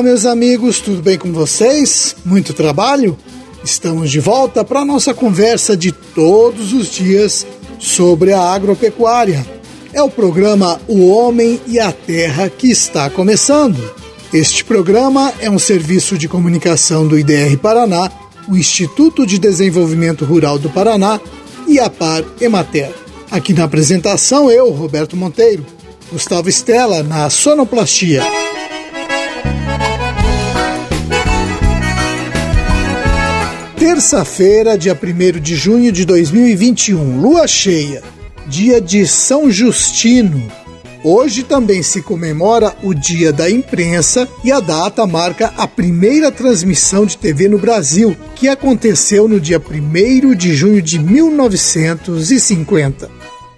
Olá, meus amigos, tudo bem com vocês? Muito trabalho? Estamos de volta para a nossa conversa de todos os dias sobre a agropecuária. É o programa O Homem e a Terra que está começando. Este programa é um serviço de comunicação do IDR Paraná, o Instituto de Desenvolvimento Rural do Paraná e a Par Emater. Aqui na apresentação, eu, Roberto Monteiro, Gustavo Estela na sonoplastia. Terça-feira, dia 1 de junho de 2021, lua cheia, dia de São Justino. Hoje também se comemora o Dia da Imprensa e a data marca a primeira transmissão de TV no Brasil, que aconteceu no dia 1 de junho de 1950.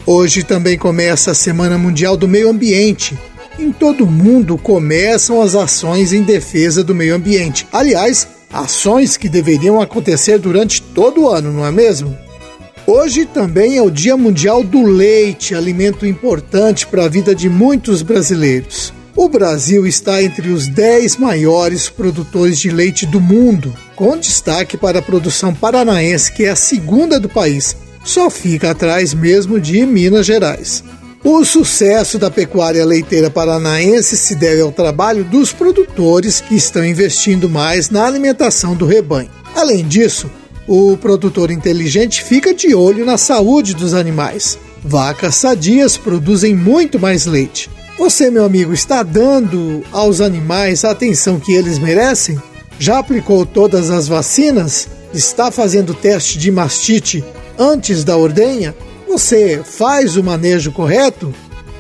Hoje também começa a Semana Mundial do Meio Ambiente. Em todo o mundo começam as ações em defesa do meio ambiente. Aliás, Ações que deveriam acontecer durante todo o ano, não é mesmo? Hoje também é o Dia Mundial do Leite, alimento importante para a vida de muitos brasileiros. O Brasil está entre os 10 maiores produtores de leite do mundo, com destaque para a produção paranaense, que é a segunda do país, só fica atrás mesmo de Minas Gerais. O sucesso da pecuária leiteira paranaense se deve ao trabalho dos produtores que estão investindo mais na alimentação do rebanho. Além disso, o produtor inteligente fica de olho na saúde dos animais. Vacas sadias produzem muito mais leite. Você, meu amigo, está dando aos animais a atenção que eles merecem? Já aplicou todas as vacinas? Está fazendo teste de mastite antes da ordenha? Você faz o manejo correto?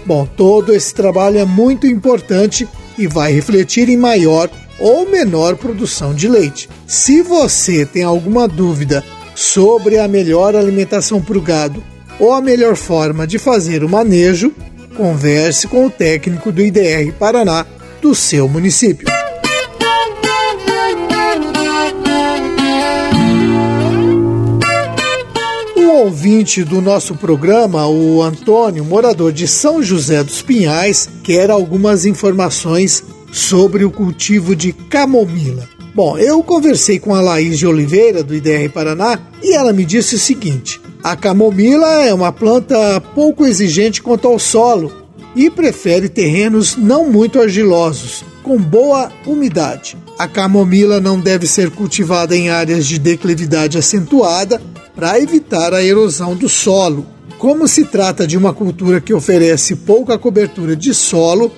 Bom, todo esse trabalho é muito importante e vai refletir em maior ou menor produção de leite. Se você tem alguma dúvida sobre a melhor alimentação para o gado ou a melhor forma de fazer o manejo, converse com o técnico do IDR Paraná do seu município. Ouvinte do nosso programa, o Antônio, morador de São José dos Pinhais, quer algumas informações sobre o cultivo de camomila. Bom, eu conversei com a Laís de Oliveira, do IDR Paraná, e ela me disse o seguinte: a camomila é uma planta pouco exigente quanto ao solo e prefere terrenos não muito argilosos, com boa umidade. A camomila não deve ser cultivada em áreas de declividade acentuada para evitar a erosão do solo. Como se trata de uma cultura que oferece pouca cobertura de solo,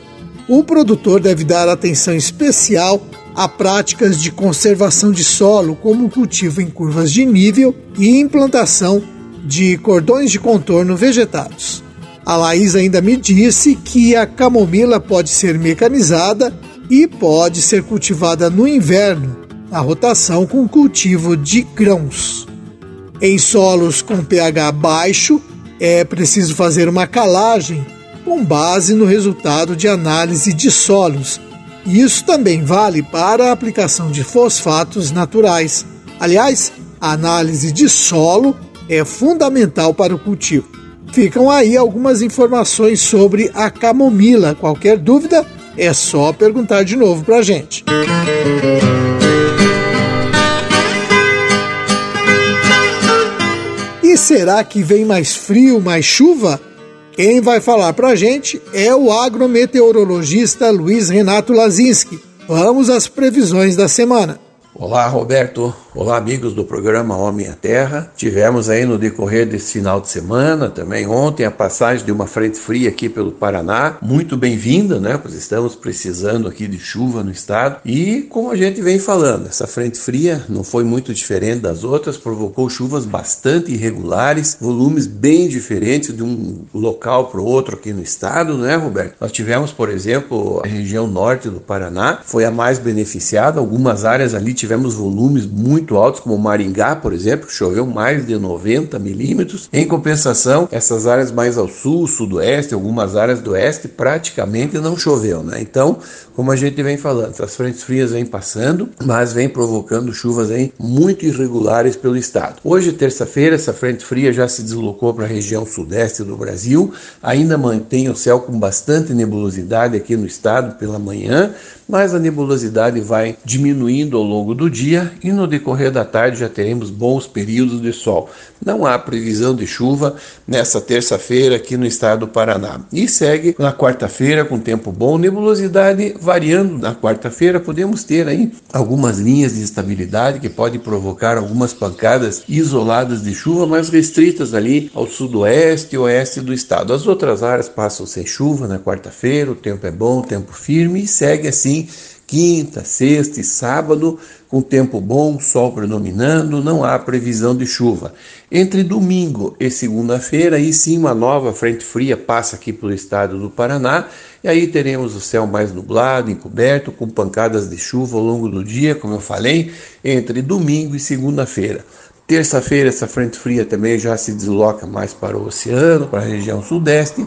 o produtor deve dar atenção especial a práticas de conservação de solo, como o cultivo em curvas de nível e implantação de cordões de contorno vegetados. A Laís ainda me disse que a camomila pode ser mecanizada e pode ser cultivada no inverno, na rotação com cultivo de grãos. Em solos com pH baixo, é preciso fazer uma calagem com base no resultado de análise de solos. E isso também vale para a aplicação de fosfatos naturais. Aliás, a análise de solo é fundamental para o cultivo. Ficam aí algumas informações sobre a camomila. Qualquer dúvida, é só perguntar de novo para a gente. E será que vem mais frio, mais chuva? Quem vai falar para a gente é o agrometeorologista Luiz Renato Lazinski. Vamos às previsões da semana. Olá, Roberto. Olá, amigos do programa Homem à Terra. Tivemos aí no decorrer desse final de semana, também ontem, a passagem de uma frente fria aqui pelo Paraná. Muito bem-vinda, né? Pois estamos precisando aqui de chuva no estado. E como a gente vem falando, essa frente fria não foi muito diferente das outras, provocou chuvas bastante irregulares, volumes bem diferentes de um local para o outro aqui no estado, né, Roberto? Nós tivemos, por exemplo, a região norte do Paraná, foi a mais beneficiada, algumas áreas ali tivemos volumes muito altos, como Maringá, por exemplo, que choveu mais de 90 milímetros. Em compensação, essas áreas mais ao sul, sudoeste, algumas áreas do oeste, praticamente não choveu, né? Então, como a gente vem falando, as frentes frias vêm passando, mas vem provocando chuvas aí muito irregulares pelo estado. Hoje, terça-feira, essa frente fria já se deslocou para a região sudeste do Brasil, ainda mantém o céu com bastante nebulosidade aqui no estado pela manhã, mas a nebulosidade vai diminuindo ao longo do dia e no decorrer da tarde já teremos bons períodos de sol. Não há previsão de chuva nessa terça-feira aqui no estado do Paraná. E segue na quarta-feira com tempo bom, nebulosidade variando na quarta-feira, podemos ter aí algumas linhas de estabilidade que podem provocar algumas pancadas isoladas de chuva, mas restritas ali ao sudoeste e oeste do estado. As outras áreas passam sem chuva na quarta-feira, o tempo é bom, tempo firme e segue assim quinta, sexta e sábado, com tempo bom, sol predominando, não há previsão de chuva. Entre domingo e segunda-feira, aí sim uma nova frente fria passa aqui pelo estado do Paraná, e aí teremos o céu mais nublado, encoberto, com pancadas de chuva ao longo do dia, como eu falei, entre domingo e segunda-feira. Terça-feira, essa frente fria também já se desloca mais para o oceano, para a região sudeste,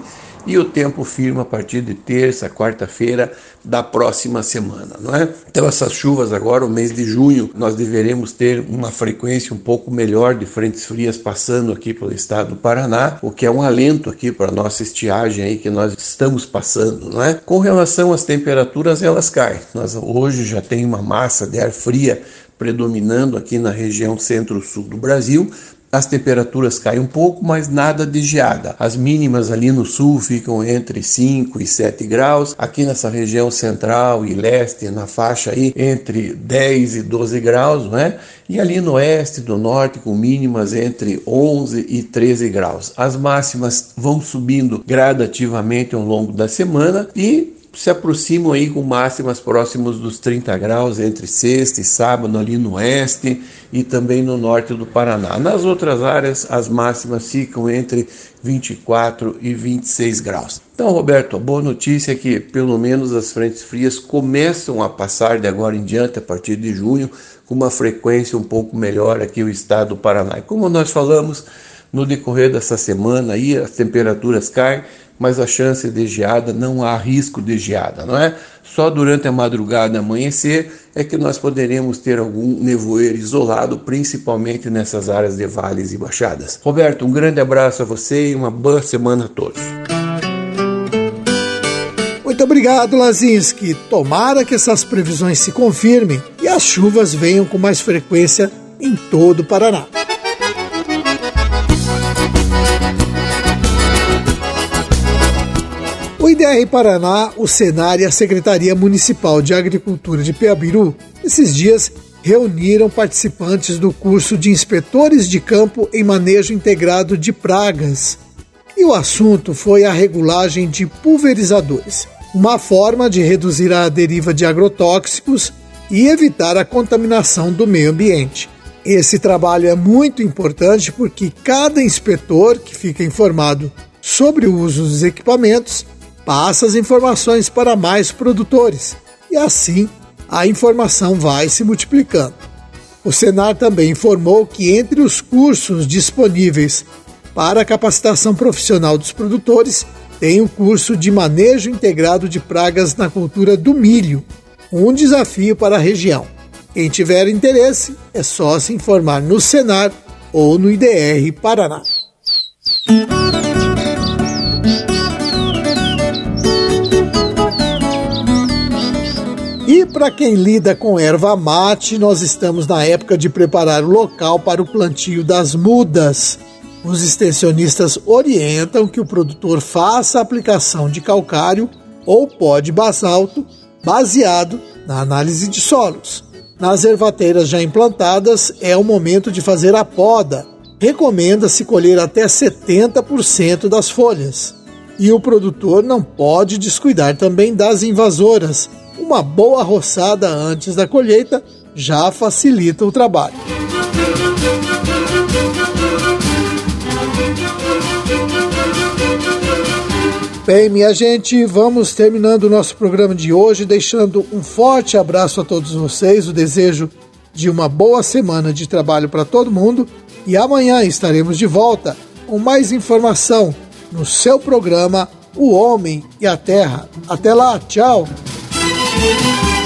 e o tempo firma a partir de terça, quarta-feira da próxima semana, não é? Então essas chuvas agora, o mês de junho, nós deveremos ter uma frequência um pouco melhor de frentes frias passando aqui pelo estado do Paraná, o que é um alento aqui para nossa estiagem aí que nós estamos passando, não é? Com relação às temperaturas, elas caem. Nós hoje já tem uma massa de ar fria predominando aqui na região centro-sul do Brasil, as temperaturas caem um pouco, mas nada de geada. As mínimas ali no sul ficam entre 5 e 7 graus. Aqui nessa região central e leste, na faixa aí, entre 10 e 12 graus, né? E ali no oeste, do norte, com mínimas entre 11 e 13 graus. As máximas vão subindo gradativamente ao longo da semana e se aproximam aí com máximas próximos dos 30 graus entre sexta e sábado ali no oeste e também no norte do Paraná. Nas outras áreas, as máximas ficam entre 24 e 26 graus. Então, Roberto, a boa notícia é que pelo menos as frentes frias começam a passar de agora em diante, a partir de junho, com uma frequência um pouco melhor aqui no estado do Paraná. E como nós falamos, no decorrer dessa semana aí as temperaturas caem mas a chance de geada não há risco de geada, não é? Só durante a madrugada amanhecer é que nós poderemos ter algum nevoeiro isolado, principalmente nessas áreas de vales e baixadas. Roberto, um grande abraço a você e uma boa semana a todos. Muito obrigado, Lazinski. Tomara que essas previsões se confirmem e as chuvas venham com mais frequência em todo o Paraná. O IDR Paraná, o Senar e a Secretaria Municipal de Agricultura de Peabiru, esses dias reuniram participantes do curso de inspetores de campo em manejo integrado de pragas. E o assunto foi a regulagem de pulverizadores, uma forma de reduzir a deriva de agrotóxicos e evitar a contaminação do meio ambiente. Esse trabalho é muito importante porque cada inspetor que fica informado sobre o uso dos equipamentos passa as informações para mais produtores e assim a informação vai se multiplicando. O Senar também informou que entre os cursos disponíveis para a capacitação profissional dos produtores tem o curso de manejo integrado de pragas na cultura do milho, um desafio para a região. Quem tiver interesse é só se informar no Senar ou no IDR Paraná. Para quem lida com erva mate, nós estamos na época de preparar o local para o plantio das mudas. Os extensionistas orientam que o produtor faça a aplicação de calcário ou pó de basalto baseado na análise de solos. Nas ervateiras já implantadas, é o momento de fazer a poda. Recomenda-se colher até 70% das folhas. E o produtor não pode descuidar também das invasoras, uma boa roçada antes da colheita já facilita o trabalho. Bem, minha gente, vamos terminando o nosso programa de hoje, deixando um forte abraço a todos vocês, o desejo de uma boa semana de trabalho para todo mundo e amanhã estaremos de volta com mais informação no seu programa O Homem e a Terra. Até lá, tchau! Música